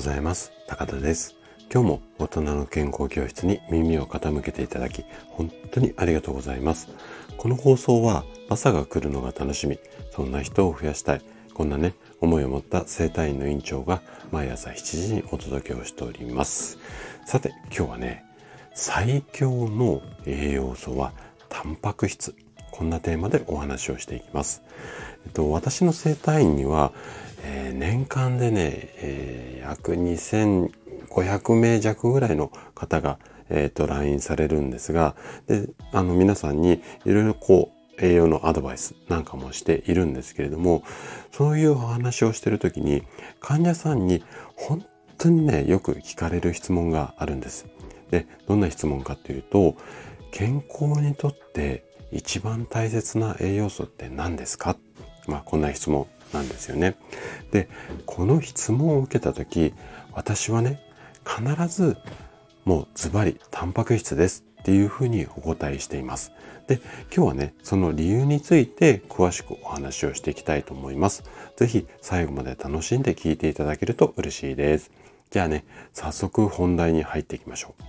ございます。高田です。今日も大人の健康教室に耳を傾けていただき本当にありがとうございます。この放送は朝が来るのが楽しみ。そんな人を増やしたい。こんなね思いを持った生体院の院長が毎朝7時にお届けをしております。さて今日はね最強の栄養素はタンパク質。こんなテーマでお話をしていきます。えっと、私の生体院には、えー、年間でね、えー、約2500名弱ぐらいの方が、えっと、来院されるんですが、で、あの、皆さんにいろいろこう、栄養のアドバイスなんかもしているんですけれども、そういうお話をしているときに、患者さんに本当にね、よく聞かれる質問があるんです。で、どんな質問かというと、健康にとって一番大切な栄養素って何ですか？まあこんな質問なんですよね。で、この質問を受けた時、私はね、必ずもうズバリタンパク質ですっていうふうにお答えしています。で、今日はね、その理由について詳しくお話をしていきたいと思います。是非最後まで楽しんで聞いていただけると嬉しいです。じゃあね、早速本題に入っていきましょう。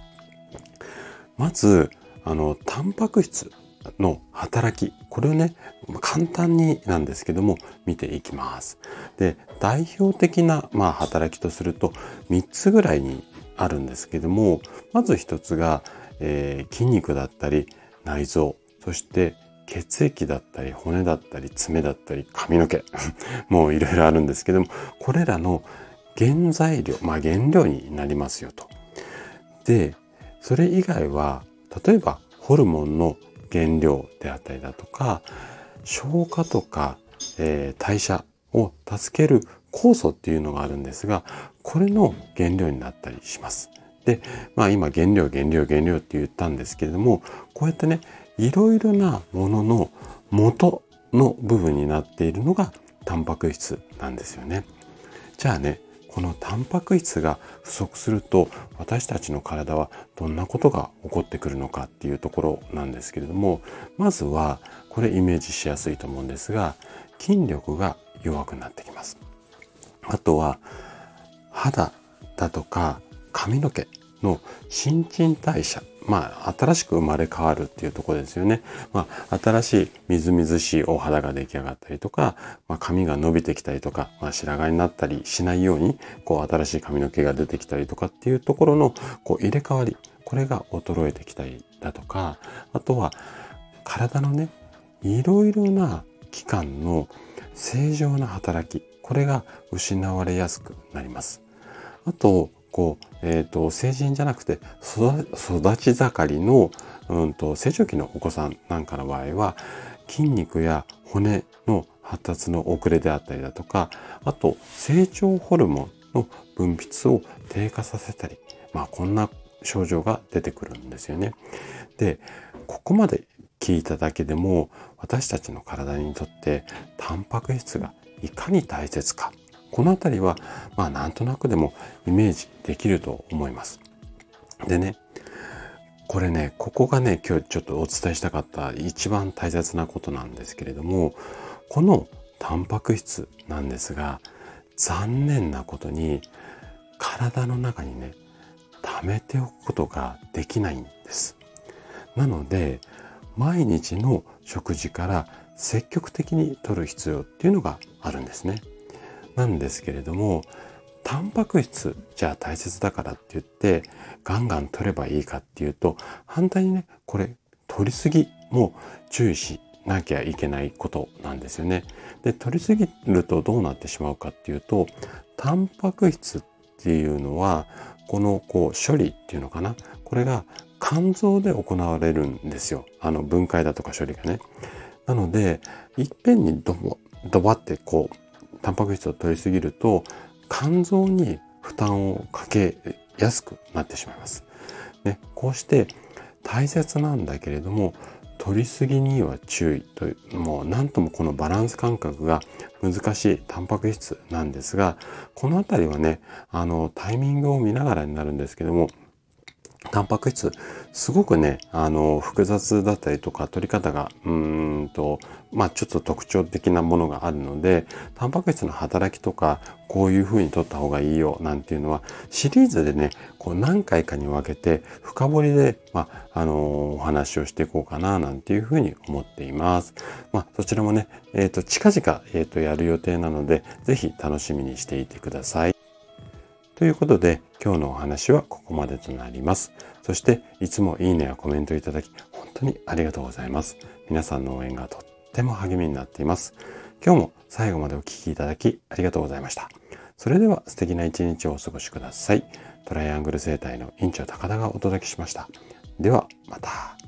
まず、あの、タンパク質の働き、これをね、簡単になんですけども、見ていきます。で、代表的な、まあ、働きとすると、3つぐらいにあるんですけども、まず1つが、えー、筋肉だったり、内臓、そして血液だったり、骨だったり、爪だったり、髪の毛、もういろいろあるんですけども、これらの原材料、まあ原料になりますよと。で、それ以外は、例えばホルモンの原料であったりだとか、消化とか、えー、代謝を助ける酵素っていうのがあるんですが、これの原料になったりします。で、まあ今原料原料原料って言ったんですけれども、こうやってね、いろいろなものの元の部分になっているのがタンパク質なんですよね。じゃあね、このタンパク質が不足すると私たちの体はどんなことが起こってくるのかっていうところなんですけれどもまずはこれイメージしやすいと思うんですが筋力が弱くなってきます。あとは肌だとか髪の毛の新陳代謝まあ、新しく生まれ変わるっていうところですよね。まあ、新しいみずみずしいお肌が出来上がったりとか、まあ、髪が伸びてきたりとか、まあ、白髪になったりしないように、こう、新しい髪の毛が出てきたりとかっていうところの、こう、入れ替わり、これが衰えてきたりだとか、あとは、体のね、いろいろな器官の正常な働き、これが失われやすくなります。あと、こう、えっ、ー、と、成人じゃなくて育ち盛りの、うんと、成長期のお子さんなんかの場合は、筋肉や骨の発達の遅れであったりだとか、あと、成長ホルモンの分泌を低下させたり、まあ、こんな症状が出てくるんですよね。で、ここまで聞いただけでも、私たちの体にとって、タンパク質がいかに大切かこのあたりは、まあなんとなくでもイメージできると思います。でね、これね、ここがね、今日ちょっとお伝えしたかった一番大切なことなんですけれども、このタンパク質なんですが、残念なことに体の中にね、溜めておくことができないんです。なので、毎日の食事から積極的に摂る必要っていうのがあるんですね。なんですけれどもタンパク質じゃあ大切だからって言ってガンガン取ればいいかっていうと反対にねこれ取りすぎも注意しなきゃいけないことなんですよね。で取りすぎるとどうなってしまうかっていうとタンパク質っていうのはこのこう処理っていうのかなこれが肝臓で行われるんですよ。あの分解だとか処理がね。なのでいっぺんにドボドバってこうタンパク質を取りすぎると肝臓に負担をかけやすくなってしまいます。ね、こうして大切なんだけれども取りすぎには注意というもう何ともこのバランス感覚が難しいタンパク質なんですがこの辺りはねあのタイミングを見ながらになるんですけどもタンパク質、すごくね、あの、複雑だったりとか、取り方が、うーんと、まあちょっと特徴的なものがあるので、タンパク質の働きとか、こういう風に取った方がいいよ、なんていうのは、シリーズでね、こう何回かに分けて、深掘りで、まあ、あのお話をしていこうかな、なんていう風に思っています。まあ、そちらもね、えっ、ー、と、近々、えっ、ー、と、やる予定なので、ぜひ楽しみにしていてください。ということで、今日のお話はここまでとなります。そして、いつもいいねやコメントいただき、本当にありがとうございます。皆さんの応援がとっても励みになっています。今日も最後までお聴きいただきありがとうございました。それでは素敵な一日をお過ごしください。トライアングル生態の院長高田がお届けしました。では、また。